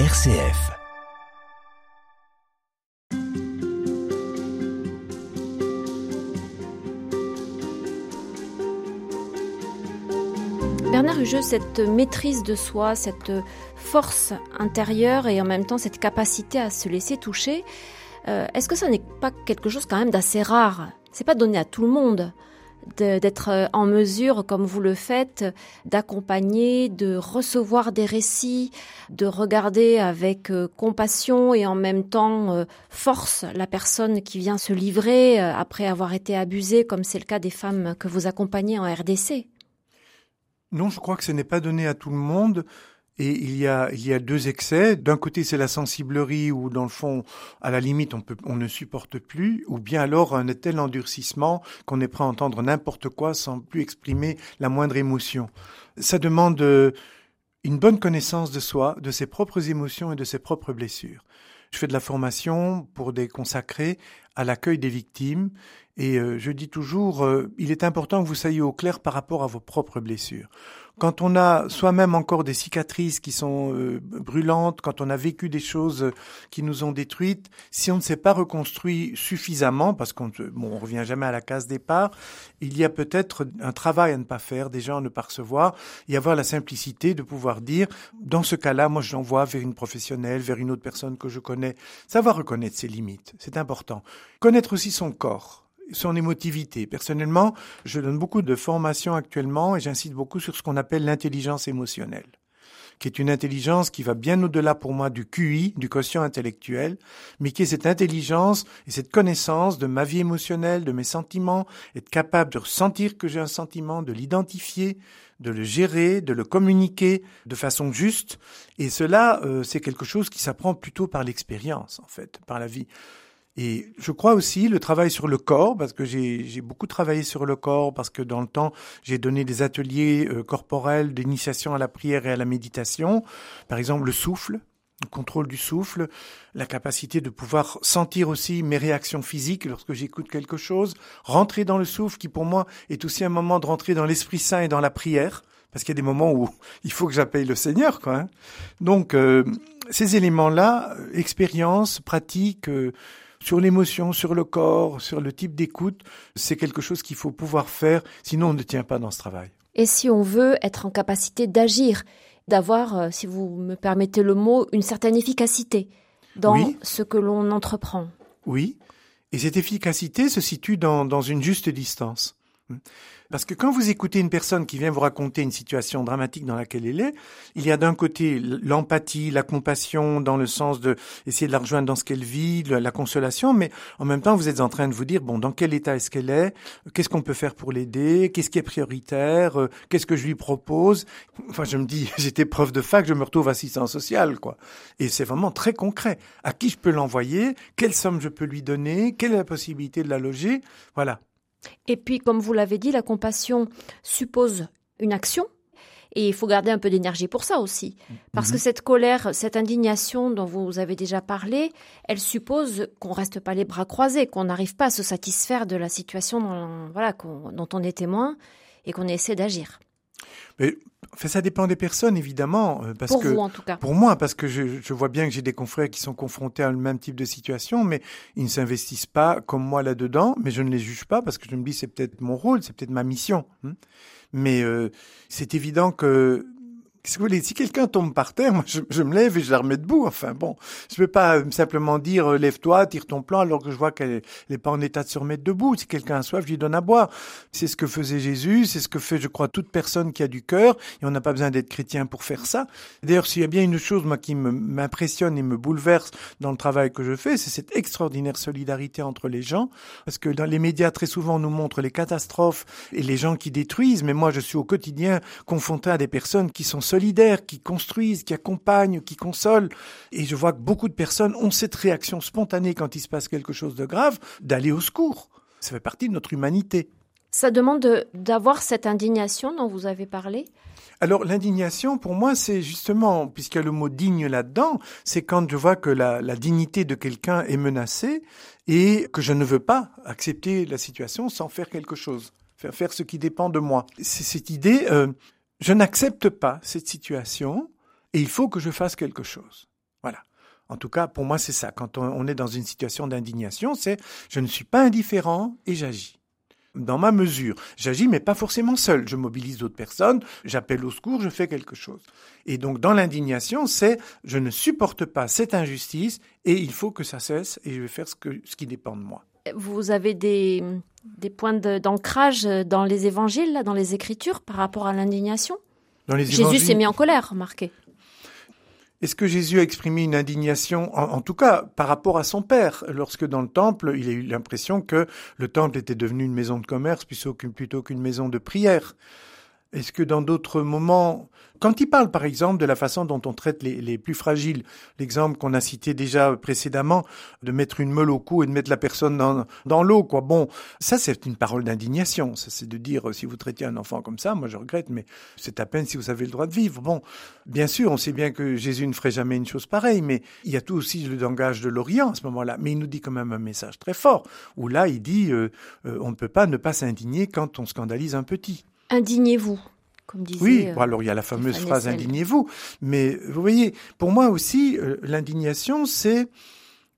RCF. Bernard Hugeux, cette maîtrise de soi, cette force intérieure et en même temps cette capacité à se laisser toucher, euh, est-ce que ça n'est pas quelque chose quand même d'assez rare? C'est pas donné à tout le monde d'être euh, en mesure, comme vous le faites, d'accompagner, de recevoir des récits, de regarder avec euh, compassion et en même temps force la personne qui vient se livrer après avoir été abusée, comme c'est le cas des femmes que vous accompagnez en RDC. Non, je crois que ce n'est pas donné à tout le monde. Et il y a, il y a deux excès. D'un côté, c'est la sensiblerie où, dans le fond, à la limite, on, on ne supporte plus, ou bien alors un tel endurcissement qu'on est prêt à entendre n'importe quoi sans plus exprimer la moindre émotion. Ça demande euh, une bonne connaissance de soi, de ses propres émotions et de ses propres blessures. Je fais de la formation pour des consacrés à l'accueil des victimes et euh, je dis toujours, euh, il est important que vous soyez au clair par rapport à vos propres blessures. Quand on a soi-même encore des cicatrices qui sont euh, brûlantes, quand on a vécu des choses qui nous ont détruites, si on ne s'est pas reconstruit suffisamment, parce qu'on bon, on revient jamais à la case départ, il y a peut-être un travail à ne pas faire, déjà à ne pas recevoir, et avoir la simplicité de pouvoir dire, dans ce cas-là, moi je l'envoie vers une professionnelle, vers une autre personne que je connais. Savoir reconnaître ses limites, c'est important. Connaître aussi son corps son émotivité. Personnellement, je donne beaucoup de formations actuellement et j'incite beaucoup sur ce qu'on appelle l'intelligence émotionnelle qui est une intelligence qui va bien au-delà pour moi du QI, du quotient intellectuel, mais qui est cette intelligence et cette connaissance de ma vie émotionnelle, de mes sentiments, être capable de ressentir que j'ai un sentiment, de l'identifier, de le gérer, de le communiquer de façon juste. Et cela, euh, c'est quelque chose qui s'apprend plutôt par l'expérience, en fait, par la vie. Et je crois aussi le travail sur le corps, parce que j'ai beaucoup travaillé sur le corps, parce que dans le temps, j'ai donné des ateliers euh, corporels d'initiation à la prière et à la méditation. Par exemple, le souffle, le contrôle du souffle, la capacité de pouvoir sentir aussi mes réactions physiques lorsque j'écoute quelque chose, rentrer dans le souffle, qui pour moi est aussi un moment de rentrer dans l'Esprit Saint et dans la prière, parce qu'il y a des moments où il faut que j'appelle le Seigneur, quoi. Hein. Donc, euh, ces éléments-là, euh, expérience, pratique, sur l'émotion, sur le corps, sur le type d'écoute, c'est quelque chose qu'il faut pouvoir faire, sinon on ne tient pas dans ce travail. Et si on veut être en capacité d'agir, d'avoir, euh, si vous me permettez le mot, une certaine efficacité dans ce que l'on entreprend. Oui, et cette efficacité se situe dans, dans une juste distance. Parce que quand vous écoutez une personne qui vient vous raconter une situation dramatique dans laquelle elle est, il y a d'un côté l'empathie, la compassion, dans le sens de essayer de la rejoindre dans ce qu'elle vit, la consolation, mais en même temps, vous êtes en train de vous dire, bon, dans quel état est-ce qu'elle est Qu'est-ce qu'on peut faire pour l'aider Qu'est-ce qui est prioritaire euh, Qu'est-ce que je lui propose? Enfin, je me dis, j'étais prof de fac, je me retrouve assistant social, quoi. Et c'est vraiment très concret. À qui je peux l'envoyer? Quelle somme je peux lui donner? Quelle est la possibilité de la loger? Voilà. Et puis, comme vous l'avez dit, la compassion suppose une action. Et il faut garder un peu d'énergie pour ça aussi. Parce que mhm. cette colère, cette indignation dont vous avez déjà parlé, elle suppose qu'on reste pas les bras croisés, qu'on n'arrive pas à se satisfaire de la situation dont, voilà, dont on est témoin et qu'on essaie d'agir. Mais ça dépend des personnes, évidemment. Euh, parce pour que, vous, en tout cas. Pour moi, parce que je, je vois bien que j'ai des confrères qui sont confrontés à le même type de situation, mais ils ne s'investissent pas comme moi là-dedans. Mais je ne les juge pas parce que je me dis c'est peut-être mon rôle, c'est peut-être ma mission. Hein. Mais euh, c'est évident que Qu'est-ce que vous voulez Si quelqu'un tombe par terre, moi, je, je, me lève et je la remets debout. Enfin bon, je ne peux pas simplement dire euh, lève-toi, tire ton plan alors que je vois qu'elle n'est pas en état de se remettre debout. Si quelqu'un a soif, je lui donne à boire. C'est ce que faisait Jésus, c'est ce que fait, je crois, toute personne qui a du cœur. Et on n'a pas besoin d'être chrétien pour faire ça. D'ailleurs, s'il y a bien une chose moi qui m'impressionne et me bouleverse dans le travail que je fais, c'est cette extraordinaire solidarité entre les gens. Parce que dans les médias, très souvent, on nous montre les catastrophes et les gens qui détruisent. Mais moi, je suis au quotidien confronté à des personnes qui sont solidaires, qui construisent, qui accompagnent, qui consolent. Et je vois que beaucoup de personnes ont cette réaction spontanée quand il se passe quelque chose de grave, d'aller au secours. Ça fait partie de notre humanité. Ça demande d'avoir cette indignation dont vous avez parlé? Alors l'indignation, pour moi, c'est justement, puisqu'il y a le mot digne là-dedans, c'est quand je vois que la, la dignité de quelqu'un est menacée et que je ne veux pas accepter la situation sans faire quelque chose, faire faire ce qui dépend de moi. C'est cette idée, euh, je n'accepte pas cette situation et il faut que je fasse quelque chose. En tout cas, pour moi, c'est ça. Quand on est dans une situation d'indignation, c'est je ne suis pas indifférent et j'agis dans ma mesure. J'agis, mais pas forcément seul. Je mobilise d'autres personnes, j'appelle au secours, je fais quelque chose. Et donc, dans l'indignation, c'est je ne supporte pas cette injustice et il faut que ça cesse et je vais faire ce qui dépend de moi. Vous avez des, des points d'ancrage dans les évangiles, dans les Écritures, par rapport à l'indignation? Jésus s'est mis en colère, remarquez. Est-ce que Jésus a exprimé une indignation, en, tout cas par rapport à son Père, lorsque dans le temple, il a eu l'impression que le temple était devenu une maison de commerce plutôt qu'une maison de prière est-ce que dans d'autres moments, quand il parle par exemple de la façon dont on traite les, plus fragiles, l'exemple qu'on a cité déjà précédemment, de mettre une meule au cou et de mettre la personne dans, l'eau, quoi. Bon, ça c'est une parole d'indignation. Ça c'est de dire si vous traitiez un enfant comme ça, moi je regrette, mais c'est à peine si vous avez le droit de vivre. Bon, bien sûr, on sait bien que Jésus ne ferait jamais une chose pareille, mais il y a tout aussi le langage de l'Orient à ce moment-là. Mais il nous dit quand même un message très fort, où là il dit euh, euh, on ne peut pas ne pas s'indigner quand on scandalise un petit. Indignez-vous. Comme disait, oui, euh, alors il y a la fameuse phrase indignez-vous, mais vous voyez, pour moi aussi, euh, l'indignation, c'est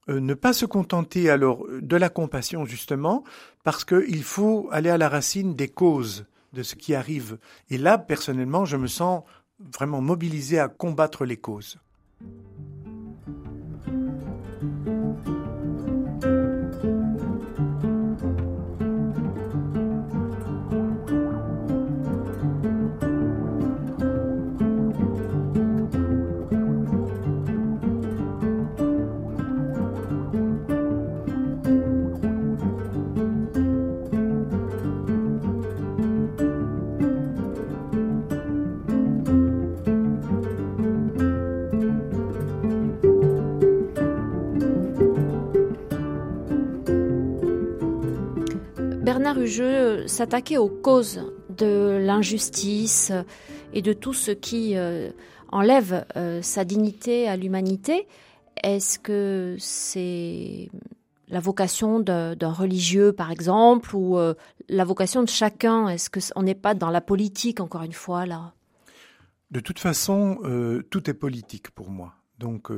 euh, ne pas se contenter alors de la compassion justement, parce qu'il faut aller à la racine des causes de ce qui arrive. Et là, personnellement, je me sens vraiment mobilisé à combattre les causes. Bernard Hugeux s'attaquait aux causes de l'injustice et de tout ce qui euh, enlève euh, sa dignité à l'humanité. Est-ce que c'est la vocation d'un religieux, par exemple, ou euh, la vocation de chacun? Est-ce qu'on n'est pas dans la politique, encore une fois, là? De toute façon, tout est politique pour moi. Donc,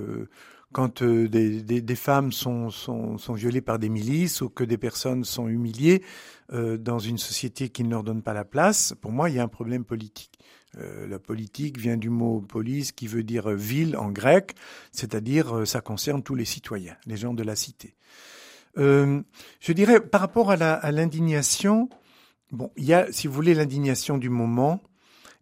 quand euh, des, des, des, femmes sont, sont, sont, violées par des milices ou que des personnes sont humiliées euh, dans une société qui ne leur donne pas la place, pour moi, il y a un problème politique. Euh, la politique vient du mot police qui veut dire ville en grec, c'est-à-dire euh, ça concerne tous les citoyens, les gens de la cité. Euh, je dirais par rapport à l'indignation, bon, il y a, si vous voulez, l'indignation du moment,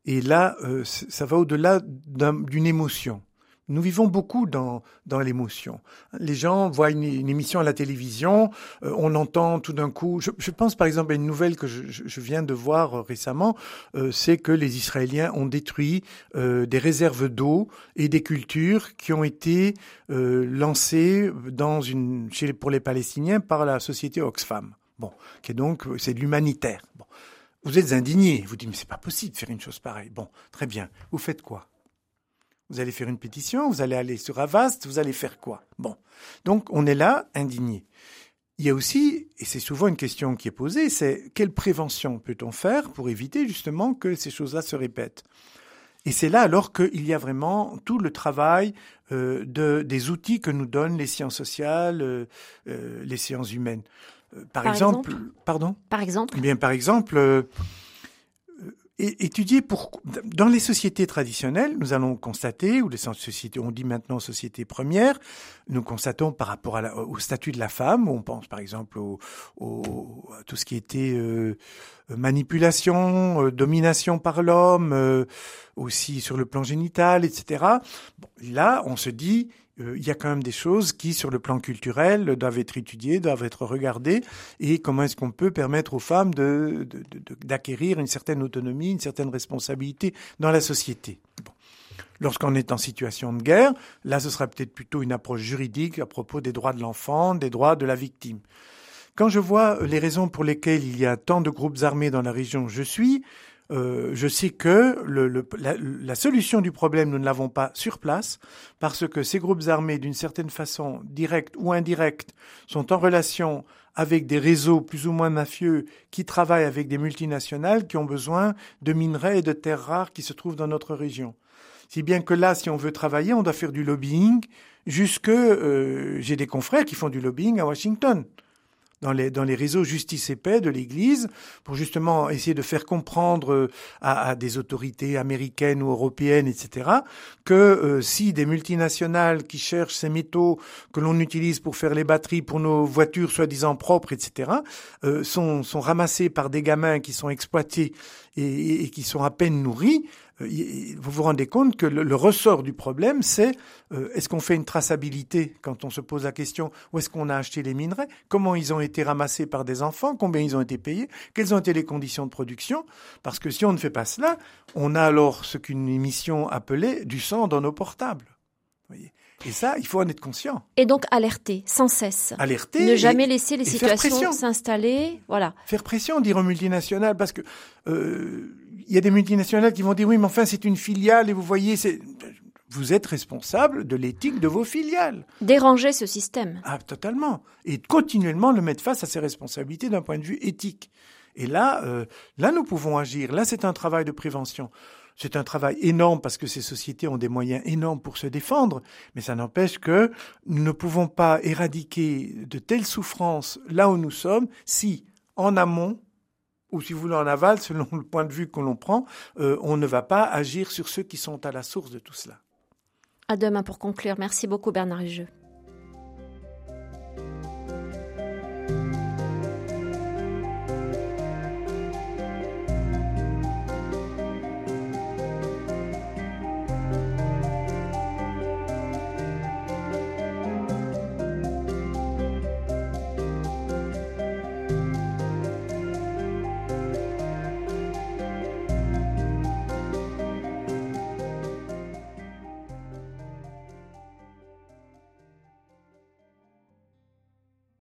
et là, ça va au-delà d'une émotion. Nous vivons beaucoup dans, dans l'émotion. Les gens voient une, émission à la télévision, euh, on entend tout d'un coup, je, je, pense par exemple à une nouvelle que je, je viens de voir récemment, euh, c'est que les Israéliens ont détruit euh, des réserves d'eau et des cultures qui ont été lancées dans une, chez, pour les Palestiniens par la société Oxfam. Bon, qui est donc, c'est de l'humanitaire. Bon. Vous êtes indigné, vous dites, mais c'est pas possible de faire une chose pareille. Bon, très bien. Vous faites quoi? Vous allez faire une pétition, vous allez aller sur Avast, vous allez faire quoi? Bon. Donc, on est là, indigné. Il y a aussi, et c'est souvent une question qui est posée, c'est quelle prévention peut-on faire pour éviter justement que ces choses-là se répètent? Et c'est là alors qu'il y a vraiment tout le travail euh, de, des outils que nous donnent les sciences sociales, euh, euh, les sciences humaines. par, exemple, pardon? Par exemple eh Bien, par exemple étudier pour dans les sociétés traditionnelles, nous allons constater, ou les sociétés, on dit maintenant société première, nous constatons par rapport au statut de la femme, on pense par exemple au, au à tout ce qui était euh, manipulation, euh, domination par l'homme, euh, aussi sur le plan génital, etc. Là, on se dit il y a quand même des choses qui, sur le plan culturel, doivent être étudiées, doivent être regardées, et comment est-ce qu'on peut permettre aux femmes de, d'acquérir une certaine autonomie, une certaine responsabilité dans la société? Lorsqu'on est en situation de guerre, là, ce sera peut-être plutôt une approche juridique à propos des droits de l'enfant, des droits de la victime. Quand je vois les raisons pour lesquelles il y a tant de groupes armés dans la région où je suis, euh, je sais que la, solution du problème, nous ne l'avons pas sur place, parce que ces groupes armés, d'une certaine façon, directe ou indirecte, sont en relation avec des réseaux plus ou moins mafieux qui travaillent avec des multinationales qui ont besoin de minerais et de terres rares qui se trouvent dans notre région. Si bien que là, si on veut travailler, on doit faire du lobbying jusque... Euh, j'ai des confrères qui font du lobbying à Washington dans les, dans les réseaux justice et paix de l'Église pour justement essayer de faire comprendre euh, à, des autorités américaines ou européennes, etc., que euh, si des multinationales qui cherchent ces métaux que l'on utilise pour faire les batteries pour nos voitures soi-disant propres, etc., euh, sont, sont ramassés par des gamins qui sont exploités et, et qui sont à peine nourris, vous vous rendez compte que le, ressort du problème, c'est euh, est-ce qu'on fait une traçabilité quand on se pose la question où est-ce qu'on a acheté les minerais, comment ils ont été ramassés par des enfants, combien ils ont été payés, quelles ont été les conditions de production, parce que si on ne fait pas cela, on a alors ce qu'une émission appelait du sang dans nos portables. Voyez. Et ça, il faut en être conscient. Et donc alerter, sans cesse. Alerter. Ne jamais laisser les situations s'installer. Voilà. Faire pression, dire aux multinationales, parce que euh, il y a des multinationales qui vont dire oui, mais enfin c'est une filiale et vous voyez, c'est vous êtes responsable de l'éthique de vos filiales. Déranger ce système. Ah, totalement. Et continuellement le mettre face à ses responsabilités d'un point de vue éthique. Et là, euh, là, nous pouvons agir. Là, c'est un travail de prévention. C'est un travail énorme parce que ces sociétés ont des moyens énormes pour se défendre, mais ça n'empêche que nous ne pouvons pas éradiquer de telles souffrances là où nous sommes si, en amont, ou si vous voulez en aval, selon le point de vue que l'on prend, euh, on ne va pas agir sur ceux qui sont à la source de tout cela. À demain pour conclure. Merci beaucoup Bernard Hugeux.